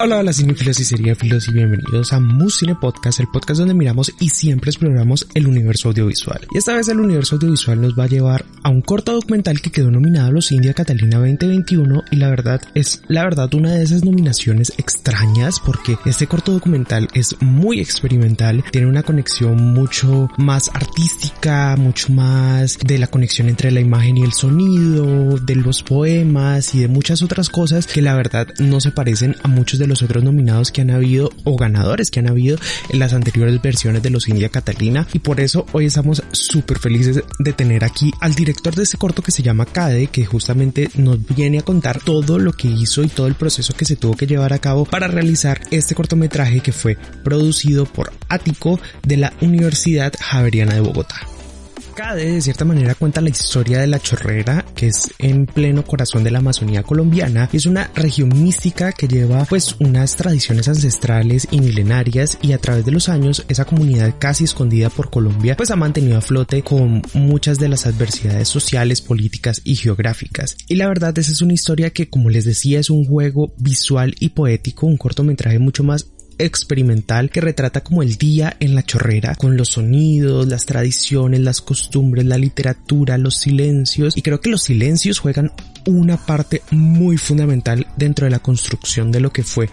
Hola, hola cinefilos y seriéfilos y bienvenidos a Musine Podcast, el podcast donde miramos y siempre exploramos el universo audiovisual. Y esta vez el universo audiovisual nos va a llevar a un corto documental que quedó nominado a los India Catalina 2021 y la verdad es, la verdad, una de esas nominaciones extrañas porque este corto documental es muy experimental, tiene una conexión mucho más artística, mucho más de la conexión entre la imagen y el sonido, de los poemas y de muchas otras cosas que la verdad no se parecen a muchos de los otros nominados que han habido o ganadores que han habido en las anteriores versiones de los India Catalina y por eso hoy estamos súper felices de tener aquí al director de este corto que se llama Cade que justamente nos viene a contar todo lo que hizo y todo el proceso que se tuvo que llevar a cabo para realizar este cortometraje que fue producido por Ático de la Universidad Javeriana de Bogotá. Cade de cierta manera cuenta la historia de la chorrera que es en pleno corazón de la Amazonía colombiana. Es una región mística que lleva pues unas tradiciones ancestrales y milenarias y a través de los años esa comunidad casi escondida por Colombia pues ha mantenido a flote con muchas de las adversidades sociales, políticas y geográficas. Y la verdad esa es una historia que como les decía es un juego visual y poético, un cortometraje mucho más experimental que retrata como el día en la chorrera, con los sonidos, las tradiciones, las costumbres, la literatura, los silencios. Y creo que los silencios juegan una parte muy fundamental dentro de la construcción de lo que fue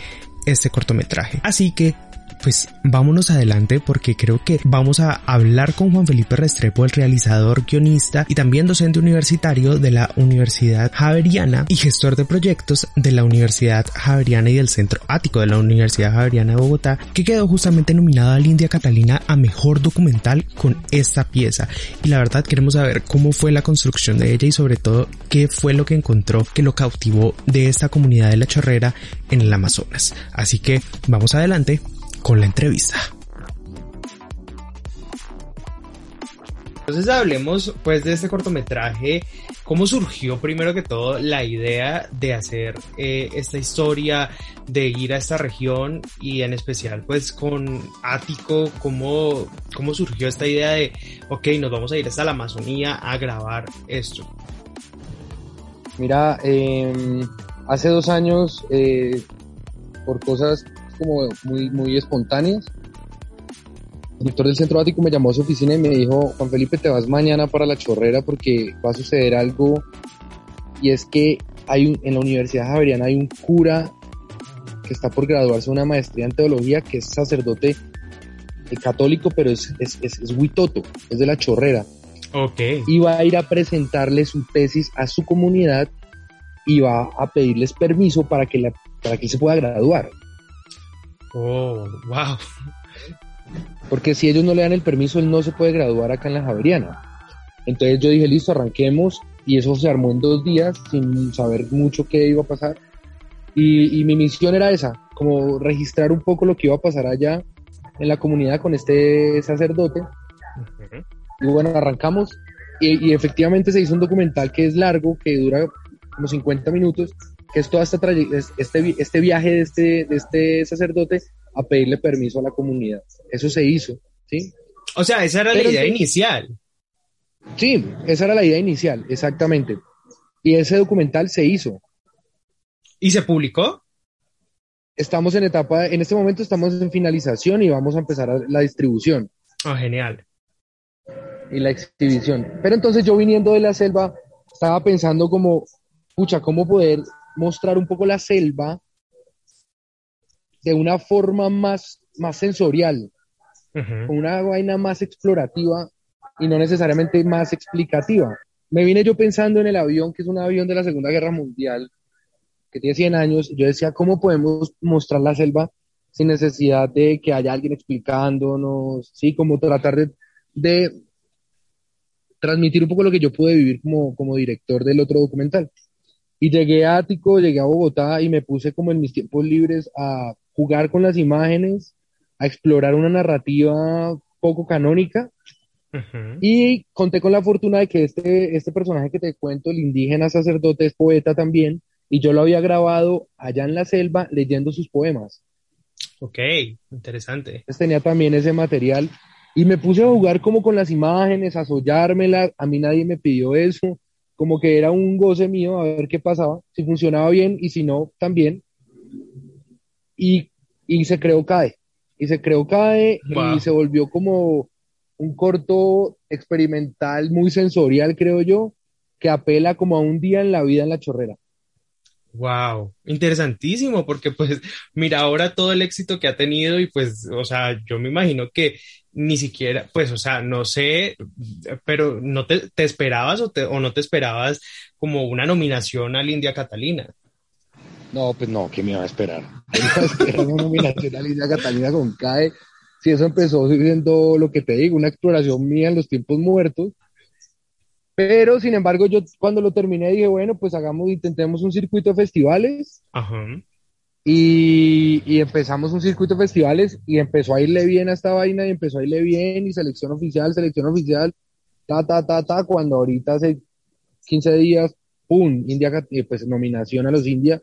este cortometraje. Así que pues vámonos adelante porque creo que vamos a hablar con Juan Felipe Restrepo, el realizador, guionista y también docente universitario de la Universidad Javeriana y gestor de proyectos de la Universidad Javeriana y del Centro Ático de la Universidad Javeriana de Bogotá, que quedó justamente nominada al India Catalina a Mejor Documental con esta pieza. Y la verdad queremos saber cómo fue la construcción de ella y sobre todo qué fue lo que encontró que lo cautivó de esta comunidad de la chorrera en el Amazonas. Así que vamos adelante con la entrevista. Entonces hablemos pues de este cortometraje, cómo surgió primero que todo la idea de hacer eh, esta historia, de ir a esta región y en especial pues con Ático, cómo, cómo surgió esta idea de, ok, nos vamos a ir hasta la Amazonía a grabar esto. Mira, em, hace dos años, eh, por cosas como muy, muy espontáneas. El director del centro ático me llamó a su oficina y me dijo, Juan Felipe, te vas mañana para la chorrera porque va a suceder algo y es que hay un, en la Universidad Javeriana hay un cura que está por graduarse una maestría en teología que es sacerdote eh, católico, pero es, es, es, es huitoto, es de la chorrera. Ok. Y va a ir a presentarle su tesis a su comunidad y va a pedirles permiso para que, la, para que él se pueda graduar. Oh, wow. Porque si ellos no le dan el permiso, él no se puede graduar acá en la Javeriana. Entonces yo dije, listo, arranquemos. Y eso se armó en dos días sin saber mucho qué iba a pasar. Y, mi misión era esa, como registrar un poco lo que iba a pasar allá en la comunidad con este sacerdote. Y bueno, arrancamos. Y, y, efectivamente se hizo un documental que es largo, que dura como 50 minutos, que es toda esta este, este viaje de este, de este sacerdote a pedirle permiso a la comunidad. Eso se hizo, ¿sí? O sea, esa era Pero la idea entonces- inicial. Sí, esa era la idea inicial, exactamente. Y ese documental se hizo. ¿Y se publicó? Estamos en etapa, en este momento estamos en finalización y vamos a empezar a- la distribución Oh, genial. y la exhibición. Pero entonces yo viniendo de la selva, estaba pensando como, pucha, cómo poder mostrar un poco la selva de una forma más, más sensorial, con una vaina más explorativa y no necesariamente más explicativa. Me vine yo pensando en el avión, que es un avión de la Segunda Guerra Mundial, que tiene 100 años. Yo decía, ¿cómo podemos mostrar la selva sin necesidad de que haya alguien explicándonos? Sí, como tratar de, de transmitir un poco lo que yo pude vivir como, como director del otro documental. Y llegué a Ático, llegué a Bogotá y me puse como en mis tiempos libres a jugar con las imágenes, a explorar una narrativa poco canónica. Y conté con la fortuna de que este, este personaje que te cuento, el indígena sacerdote, es poeta también, y yo lo había grabado allá en la selva leyendo sus poemas. Ok, interesante. Entonces tenía también ese material y me puse a jugar como con las imágenes, a sollármelas, a mí nadie me pidió eso, como que era un goce mío a ver qué pasaba, si funcionaba bien y si no, también. Y, y se creó CAE, y se creó CAE y se volvió como un corto experimental muy sensorial, creo yo, que apela como a un día en la vida en la chorrera. Wow, interesantísimo, porque pues mira ahora todo el éxito que ha tenido y pues, o sea, yo me imagino que ni siquiera, pues, o sea, no sé, pero no te, esperabas o, o no te esperabas como una nominación al India Catalina. No, pues no, ¿qué me iba a esperar? Me iba a esperar una nominación al India Catalina con CAE. Si eso empezó siendo lo que te digo, una exploración mía en los tiempos muertos. Pero, sin embargo, yo cuando lo terminé dije, bueno, pues hagamos, intentemos un circuito de festivales. Ajá. Y, empezamos un circuito de festivales y empezó a irle bien a esta vaina y empezó a irle bien y selección oficial, selección oficial, ta, ta, ta, ta, cuando ahorita hace 15 días, ¡pum! India, eh, pues nominación a los India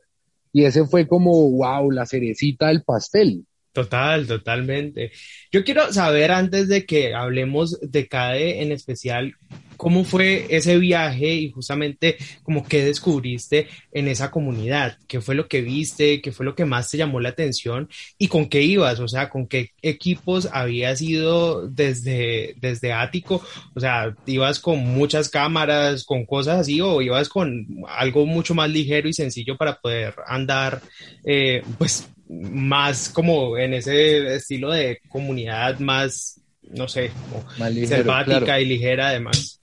y ese fue como, wow, la cerecita del pastel. Total, totalmente. Yo quiero saber antes de que hablemos de CADE en especial, ¿cómo fue ese viaje y justamente como qué descubriste en esa comunidad? ¿Qué fue lo que viste? ¿Qué fue lo que más te llamó la atención? ¿Y con qué ibas? O sea, ¿con qué equipos habías ido desde, desde Ático? O sea, ¿ibas con muchas cámaras, con cosas así o ibas con algo mucho más ligero y sencillo para poder andar, eh, pues más como en ese estilo de comunidad más, no sé, más selvática y ligera además.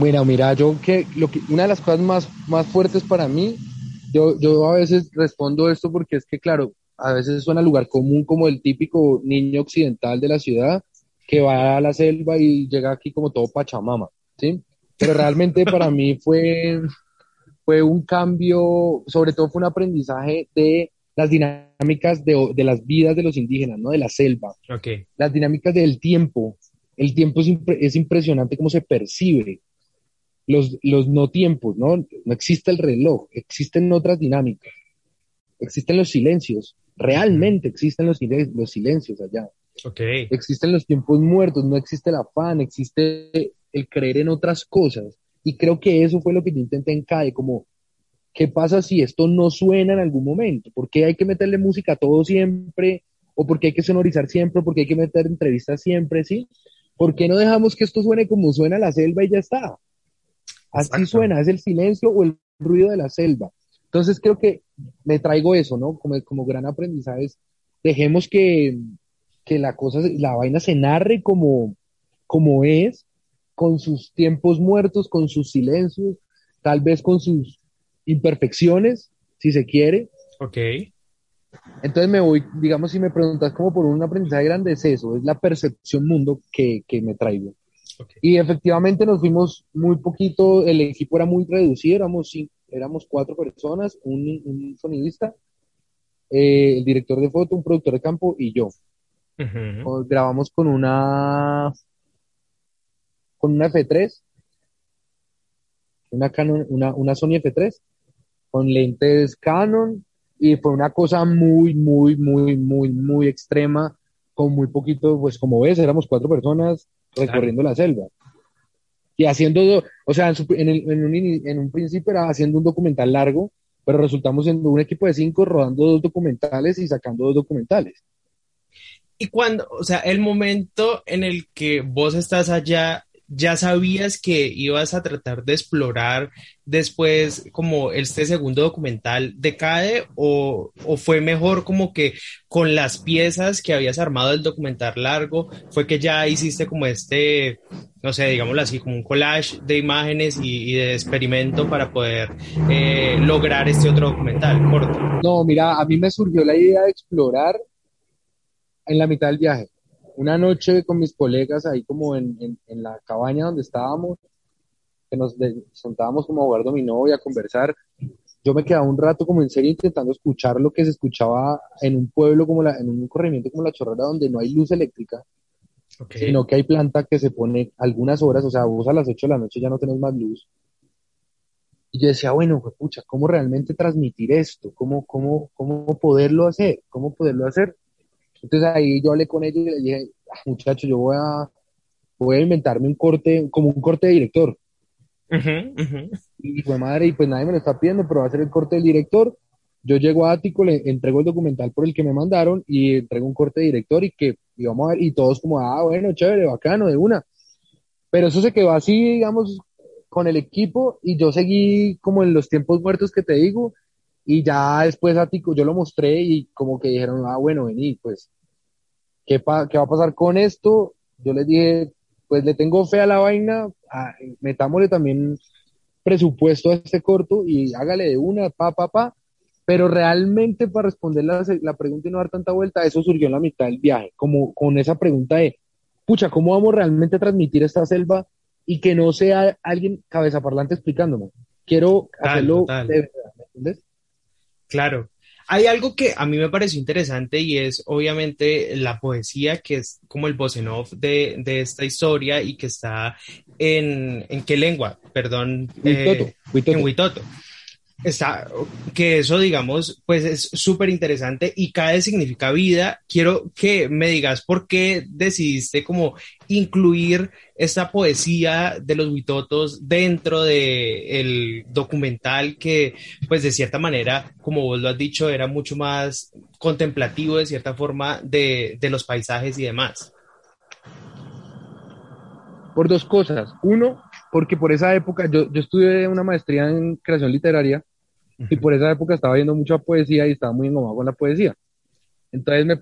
Bueno, mira, yo que, lo que una de las cosas más, más fuertes para mí, yo, yo a veces respondo esto porque es que, claro, a veces suena lugar común como el típico niño occidental de la ciudad que va a la selva y llega aquí como todo pachamama, ¿sí? Pero realmente para mí fue, fue un cambio, sobre todo fue un aprendizaje de las dinámicas de, de, las vidas de los indígenas, ¿no? De la selva. Okay. Las dinámicas del tiempo. El tiempo es, es impresionante cómo se percibe. Los, los, no tiempos, ¿no? No existe el reloj, existen otras dinámicas. Existen los silencios. Realmente existen los, los silencios allá. Okay. Existen los tiempos muertos, no existe el afán, existe el creer en otras cosas. Y creo que eso fue lo que yo intenté en CAE, como ¿Qué pasa si esto no suena en algún momento? ¿Por qué hay que meterle música a todo siempre? ¿O por qué hay que sonorizar siempre? ¿Por qué hay que meter entrevistas siempre? ¿Sí? ¿Por qué no dejamos que esto suene como suena la selva y ya está? Así suena, es el silencio o el ruido de la selva. Entonces creo que me traigo eso, ¿no? Como, como gran aprendizaje es, dejemos que, que la cosa, la vaina se narre como, como es, con sus tiempos muertos, con sus silencios, tal vez con sus imperfecciones, si se quiere. Ok. Entonces me voy, digamos, si me preguntas como por un aprendizaje grande, es eso, es la percepción mundo que, que me traigo. Y efectivamente nos fuimos muy poquito, el equipo era muy reducido, éramos, éramos cuatro personas, un, un sonidista, eh, el director de foto, un productor de campo y yo. Grabamos con una con una F3, una, Canon, una, una Sony F3 con lentes Canon y fue una cosa muy, muy, muy, muy, muy extrema, con muy poquito, pues como ves, éramos cuatro personas recorriendo la selva. Y haciendo, o sea, en, en, un, en un principio era haciendo un documental largo, pero resultamos siendo un equipo de cinco rodando dos documentales y sacando dos documentales. Y cuando, o sea, el momento en el que vos estás allá ya sabías que ibas a tratar de explorar después como este segundo documental de CADE o, fue mejor como que con las piezas que habías armado del documental largo fue que ya hiciste como este, no sé, digámoslo así, como un collage de imágenes y, de experimento para poder eh, lograr este otro documental corto? No, mira, a mí me surgió la idea de explorar en la mitad del viaje una noche con mis colegas ahí como en, en, la cabaña donde estábamos, que nos sentábamos como a jugar dominó y a conversar, yo me quedaba un rato como en serio intentando escuchar lo que se escuchaba en un pueblo como la, en un corrimiento como la Chorrera donde no hay luz eléctrica, sino que hay planta que se pone algunas horas, o sea, vos a las 8 de la noche ya no tenés más luz. Y yo decía, bueno, pues, pucha, ¿cómo realmente transmitir esto? ¿Cómo, cómo, cómo poderlo hacer? ¿Cómo poderlo hacer? Entonces ahí yo hablé con ellos y le dije, ah, muchacho, yo voy a, voy a inventarme un corte, como un corte de director. Y fue madre, y pues nadie me lo está pidiendo, pero va a ser el corte del director. Yo llego a Ático, le entrego el documental por el que me mandaron y entrego un corte de director y que íbamos a ver, y todos como, ah, bueno, chévere, bacano, de una. Pero eso se quedó así, digamos, con el equipo y yo seguí como en los tiempos muertos que te digo y ya después Ático yo lo mostré y como que dijeron, ah, bueno, vení, pues, ¿qué, ¿qué va a pasar con esto? Yo les dije, pues le tengo fe a la vaina, metámosle también presupuesto a este corto y hágale de una, pa, pa, pa. Pero realmente para responder la, la, pregunta y no dar tanta vuelta, eso surgió en la mitad del viaje, como con esa pregunta de, pucha, ¿cómo vamos realmente a transmitir esta selva y que no sea alguien cabeza parlante explicándome? Quiero hacerlo de verdad, ¿me entiendes? Claro, hay algo que a mí me pareció interesante y es obviamente la poesía, que es como el voz en off de, esta historia y que está en, ¿en qué lengua? Perdón. Eh, en Huitoto está, que eso, digamos, pues es súper interesante y cada significa vida. Quiero que me digas por qué decidiste como incluir esta poesía de los huitotos dentro de documental que, pues de cierta manera, como vos lo has dicho, era mucho más contemplativo de cierta forma de, de los paisajes y demás. Por dos cosas. Uno, porque por esa época yo, yo estudié una maestría en creación literaria y por esa época estaba viendo mucha poesía y estaba muy engomado con la poesía. Entonces me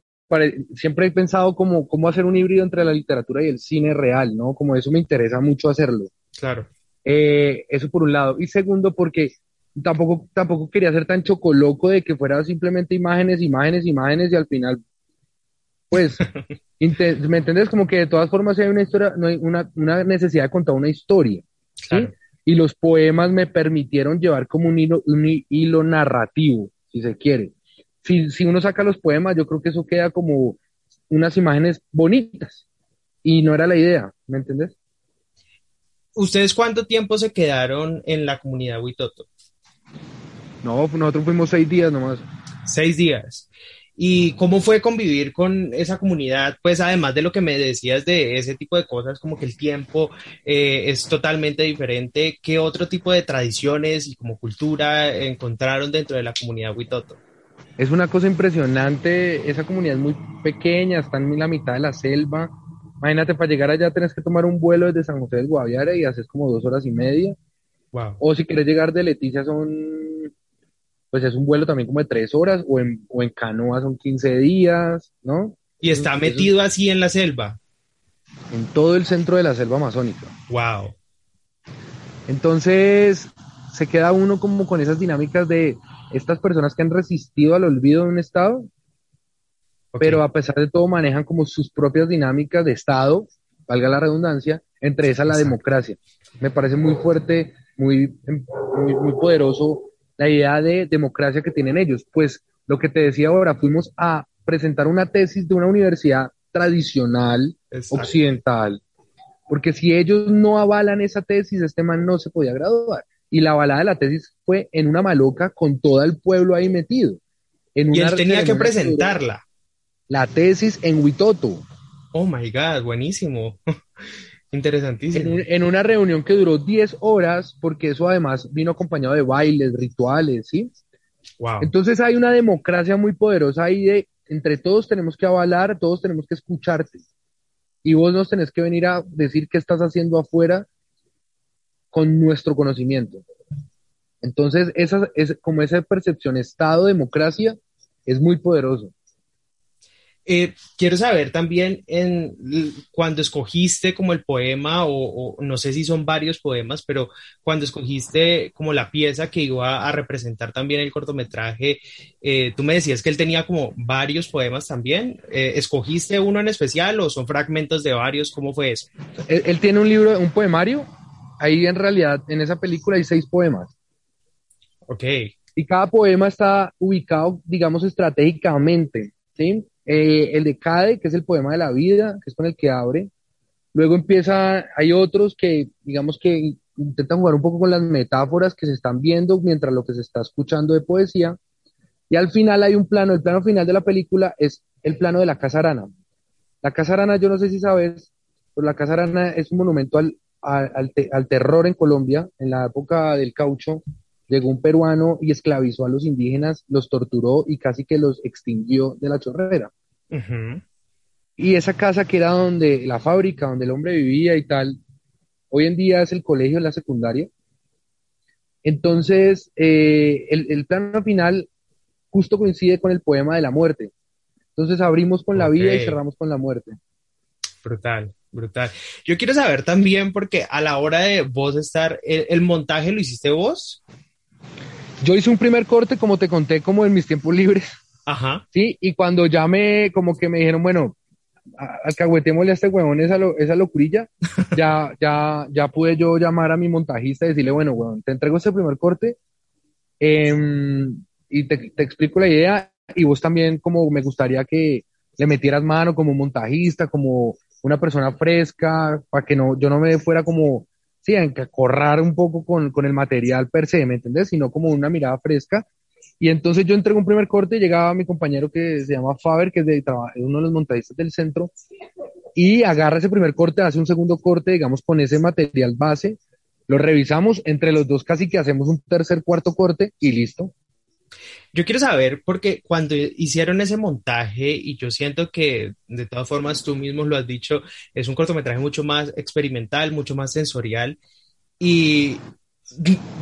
siempre he pensado como cómo hacer un híbrido entre la literatura y el cine real, ¿no? Como eso me interesa mucho hacerlo. Claro. Eh, eso por un lado. Y segundo, porque tampoco, tampoco quería ser tan chocoloco de que fuera simplemente imágenes, imágenes, imágenes y al final, pues, ¿me entiendes? Como que de todas formas hay una historia, no hay una, una necesidad de contar una historia. Claro y los poemas me permitieron llevar como un hilo, un hilo narrativo, si se quiere. Si, si uno saca los poemas, yo creo que eso queda como unas imágenes bonitas y no era la idea, ¿me entendés? ¿Ustedes cuánto tiempo se quedaron en la comunidad Huitoto? No, nosotros fuimos seis días nomás. Seis días. ¿Y cómo fue convivir con esa comunidad? Pues además de lo que me decías de ese tipo de cosas, como que el tiempo eh, es totalmente diferente, ¿qué otro tipo de tradiciones y como cultura encontraron dentro de la comunidad Huitoto? Es una cosa impresionante, esa comunidad es muy pequeña, está en la mitad de la selva. Imagínate, para llegar allá tenés que tomar un vuelo desde San José del Guaviare y haces como dos horas y media. Wow. O si quieres llegar de Leticia son pues es un vuelo también como de tres horas, o en, o en canoa son 15 días, ¿no? Y está metido así en la selva. En todo el centro de la selva amazónica. Wow. Entonces, se queda uno como con esas dinámicas de estas personas que han resistido al olvido de un Estado, pero a pesar de todo manejan como sus propias dinámicas de Estado, valga la redundancia, entre esas la democracia. Me parece muy fuerte, muy, muy, muy poderoso la idea de democracia que tienen ellos. Pues lo que te decía ahora, fuimos a presentar una tesis de una universidad tradicional occidental, porque si ellos no avalan esa tesis, este man no se podía graduar. Y la avalada de la tesis fue en una maloca con todo el pueblo ahí metido. En y él tenía que presentarla. La tesis en Huitoto. Oh my God, buenísimo. Interesantísimo. En, una reunión que duró 10 horas, porque eso además vino acompañado de bailes, rituales, ¿sí? Wow. Entonces hay una democracia muy poderosa ahí de entre todos tenemos que avalar, todos tenemos que escucharte. Y vos nos tenés que venir a decir qué estás haciendo afuera con nuestro conocimiento. Entonces, esa es como esa percepción Estado-democracia es muy poderoso. Eh, quiero saber también en, cuando escogiste como el poema, o, no sé si son varios poemas, pero cuando escogiste como la pieza que iba a representar también el cortometraje, eh, tú me decías que él tenía como varios poemas también. Eh, ¿Escogiste uno en especial o son fragmentos de varios? ¿Cómo fue eso? Él, tiene un libro, un poemario ahí en realidad en esa película hay seis poemas. Ok. Y cada poema está ubicado, digamos, estratégicamente, ¿sí? Eh, el de Cade, que es el poema de la vida, que es con el que abre. Luego empieza, hay otros que, digamos que intentan jugar un poco con las metáforas que se están viendo mientras lo que se está escuchando de poesía. Y al final hay un plano, el plano final de la película es el plano de la Casa Arana. La Casa Arana, yo no sé si sabes, pero la Casa Arana es un monumento al, al, al, terror en Colombia. En la época del caucho, llegó un peruano y esclavizó a los indígenas, los torturó y casi que los extinguió de la chorrera. Y esa casa que era donde la fábrica, donde el hombre vivía y tal, hoy en día es el colegio, la secundaria. Entonces, eh, el, el, plano final justo coincide con el poema de la muerte. Entonces abrimos con la vida y cerramos con la muerte. Brutal, brutal. Yo quiero saber también, porque a la hora de vos estar, ¿el, montaje lo hiciste vos? Yo hice un primer corte, como te conté, como en mis tiempos libres. Ajá. Sí, y cuando me, como que me dijeron, bueno, alcahuetémosle a este huevón esa, lo, esa locurilla, ya, ya, ya pude yo llamar a mi montajista y decirle, bueno, huevón, te entrego ese primer corte eh, y te, te, explico la idea y vos también como me gustaría que le metieras mano como montajista, como una persona fresca, para que no, yo no me fuera como, sí, a correr un poco con, con el material per se, ¿me entendés? Sino como una mirada fresca y entonces yo entrego un primer corte y llegaba mi compañero que se llama Faber, que es, de, uno de los montajistas del centro, y agarra ese primer corte, hace un segundo corte, digamos, con ese material base, lo revisamos, entre los dos casi que hacemos un tercer, cuarto corte y listo. Yo quiero saber, porque cuando hicieron ese montaje, y yo siento que de todas formas tú mismo lo has dicho, es un cortometraje mucho más experimental, mucho más sensorial, y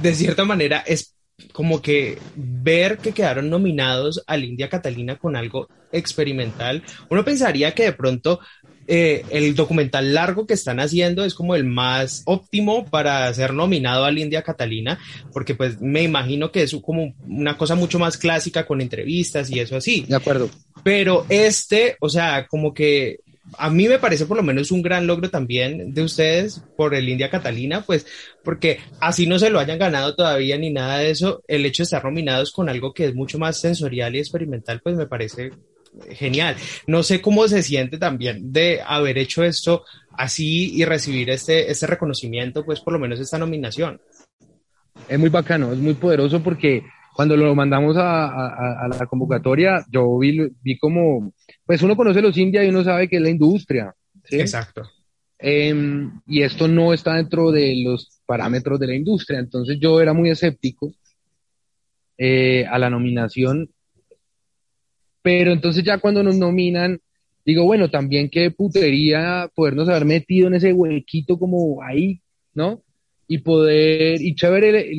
de cierta manera es como que ver que quedaron nominados al India Catalina con algo experimental, uno pensaría que de pronto eh, el documental largo que están haciendo es como el más óptimo para ser nominado al India Catalina, porque pues me imagino que es como una cosa mucho más clásica con entrevistas y eso así. De acuerdo. Pero este, o sea, como que a mí me parece por lo menos un gran logro también de ustedes por el India Catalina, pues porque así no se lo hayan ganado todavía ni nada de eso, el hecho de estar nominados con algo que es mucho más sensorial y experimental, pues me parece genial. No sé cómo se siente también de haber hecho esto así y recibir este, este reconocimiento, pues por lo menos esta nominación. Es muy bacano, es muy poderoso porque cuando lo mandamos a, la convocatoria, yo vi, vi como, pues uno conoce los India y uno sabe que es la industria. Exacto. Em, y esto no está dentro de los parámetros de la industria, entonces yo era muy escéptico eh, a la nominación, pero entonces ya cuando nos nominan, digo, bueno, también qué putería podernos haber metido en ese huequito como ahí, ¿no? y poder, y chévere,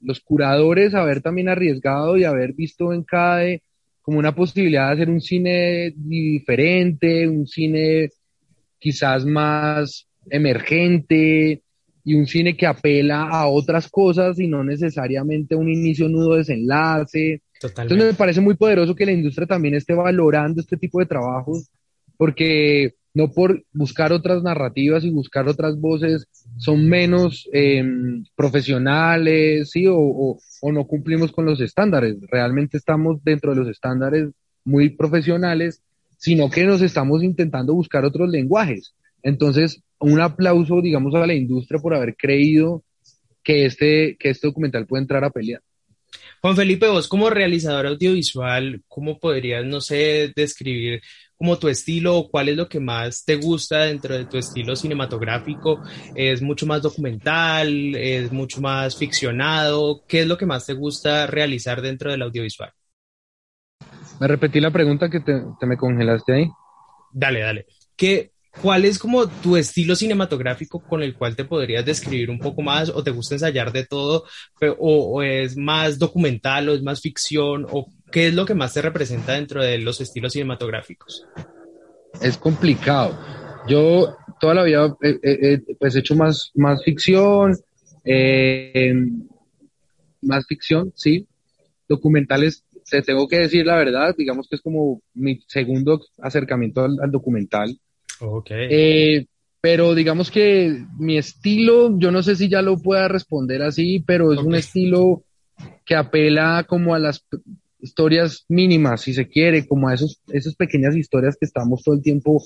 los curadores haber también arriesgado y haber visto en CADE como una posibilidad de hacer un cine diferente, un cine quizás más emergente y un cine que apela a otras cosas y no necesariamente un inicio, nudo, desenlace. Entonces me parece muy poderoso que la industria también esté valorando este tipo de trabajos porque no por buscar otras narrativas y buscar otras voces son menos em, profesionales, ¿sí? O, no cumplimos con los estándares. Realmente estamos dentro de los estándares muy profesionales, sino que nos estamos intentando buscar otros lenguajes. Entonces, un aplauso, digamos, a la industria por haber creído que este, que este documental puede entrar a pelear. Juan Felipe, vos como realizador audiovisual, ¿cómo podrías, no sé, describir como tu estilo cuál es lo que más te gusta dentro de tu estilo cinematográfico? ¿Es mucho más documental? ¿Es mucho más ficcionado? ¿Qué es lo que más te gusta realizar dentro del audiovisual? Me repetí la pregunta que te, me congelaste ahí. Dale, dale. ¿Qué, ¿Cuál es como tu estilo cinematográfico con el cual te podrías describir un poco más o te gusta ensayar de todo o, o, es más documental o es más ficción o ¿qué es lo que más te representa dentro de los estilos cinematográficos? Es complicado. Yo toda la vida he, pues, hecho más, más ficción, eh, más ficción, sí. Documentales, te tengo que decir la verdad, digamos que es como mi segundo acercamiento al, documental. Okay. Eh, pero digamos que mi estilo, yo no sé si ya lo pueda responder así, pero es un estilo que apela como a las historias mínimas, si se quiere, como a esos, esas pequeñas historias que estamos todo el tiempo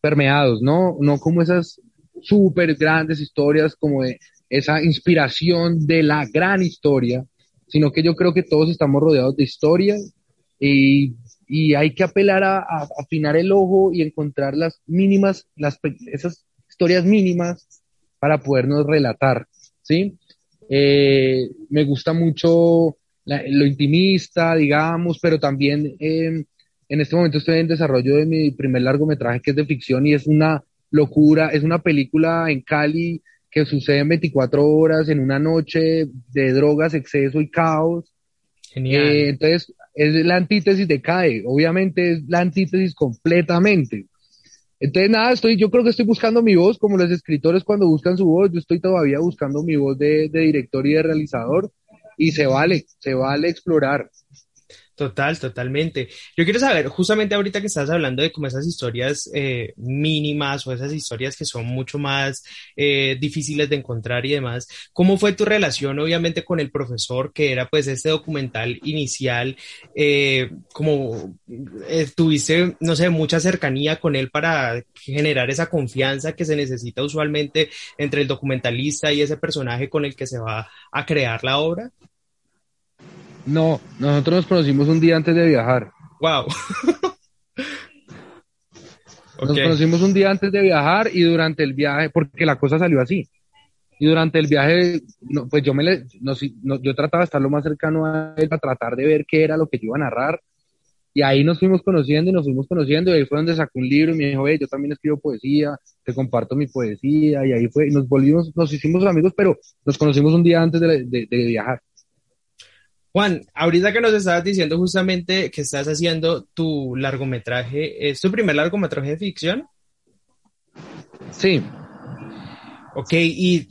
permeados, ¿no? No como esas súper grandes historias, como de esa inspiración de la gran historia, sino que yo creo que todos estamos rodeados de historias y, y hay que apelar a, a, afinar el ojo y encontrar las mínimas, las, esas historias mínimas para podernos relatar, ¿sí? Eh, me gusta mucho lo intimista, digamos, pero también eh, en este momento estoy en desarrollo de mi primer largometraje que es de ficción y es una locura, es una película en Cali que sucede en 24 horas, en una noche de drogas, exceso y caos. Genial. Eh, entonces, es la antítesis de CAE, obviamente es la antítesis completamente. Entonces, nada, estoy, yo creo que estoy buscando mi voz, como los escritores cuando buscan su voz, yo estoy todavía buscando mi voz de, de director y de realizador, y se vale, se vale explorar. Total, totalmente. Yo quiero saber, justamente ahorita que estás hablando de como esas historias eh, mínimas o esas historias que son mucho más eh, difíciles de encontrar y demás, ¿cómo fue tu relación obviamente con el profesor que era pues este documental inicial? Eh, como tuviste, no sé, mucha cercanía con él para generar esa confianza que se necesita usualmente entre el documentalista y ese personaje con el que se va a crear la obra? No, nosotros nos conocimos un día antes de viajar. Wow. Nos conocimos un día antes de viajar y durante el viaje, porque la cosa salió así. Y durante el viaje, pues yo me le, yo trataba de estar lo más cercano a él para tratar de ver qué era lo que yo iba a narrar. Y ahí nos fuimos conociendo y nos fuimos conociendo. Y ahí fue donde sacó un libro y me dijo, hey, yo también escribo poesía, te comparto mi poesía. Y ahí fue, nos volvimos, nos hicimos amigos, pero nos conocimos un día antes de, de viajar. Juan, ahorita que nos estabas diciendo justamente que estás haciendo tu largometraje, ¿es tu primer largometraje de ficción? Sí. Ok, y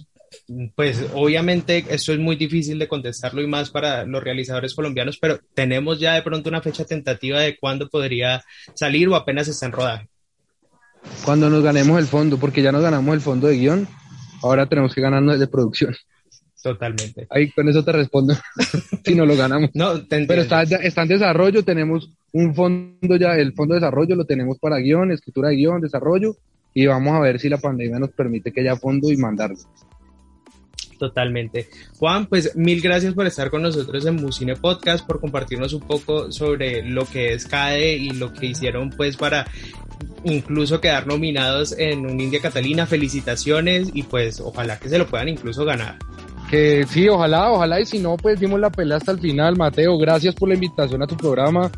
pues obviamente esto es muy difícil de contestarlo y más para los realizadores colombianos, pero ¿tenemos ya de pronto una fecha tentativa de cuándo podría salir o apenas está en rodaje? Cuando nos ganemos el fondo, porque ya nos ganamos el fondo de guion, ahora tenemos que ganarnos de producción. Totalmente. Ahí con eso te respondo, si no lo ganamos. No, Pero está, está en desarrollo, tenemos un fondo ya, el fondo de desarrollo lo tenemos para guion, escritura de guion, desarrollo, y vamos a ver si la pandemia nos permite que haya fondo y mandarlo. Totalmente. Juan, pues mil gracias por estar con nosotros en Musine Podcast, por compartirnos un poco sobre lo que es CADE y lo que hicieron pues para incluso quedar nominados en un India Catalina. Felicitaciones y pues ojalá que se lo puedan incluso ganar. Que sí, ojalá, ojalá, y si no, pues dimos la pelea hasta el final. Mateo, gracias por la invitación a tu programa.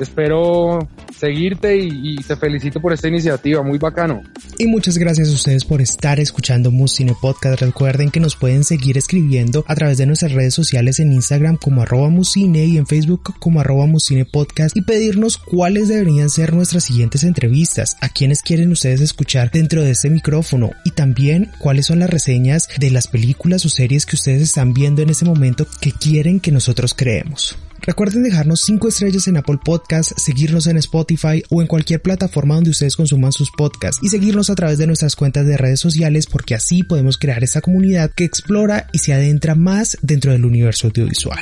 Espero seguirte y, te felicito por esta iniciativa, muy bacano. Y muchas gracias a ustedes por estar escuchando Muscine Podcast. Recuerden que nos pueden seguir escribiendo a través de nuestras redes sociales en Instagram como arroba Musine y en Facebook como arroba Musine Podcast y pedirnos cuáles deberían ser nuestras siguientes entrevistas, a quienes quieren ustedes escuchar dentro de este micrófono y también cuáles son las reseñas de las películas o series que ustedes están viendo en este momento que quieren que nosotros creemos. Recuerden dejarnos 5 estrellas en Apple Podcasts, seguirnos en Spotify o en cualquier plataforma donde ustedes consuman sus podcasts y seguirnos a través de nuestras cuentas de redes sociales porque así podemos crear esta comunidad que explora y se adentra más dentro del universo audiovisual.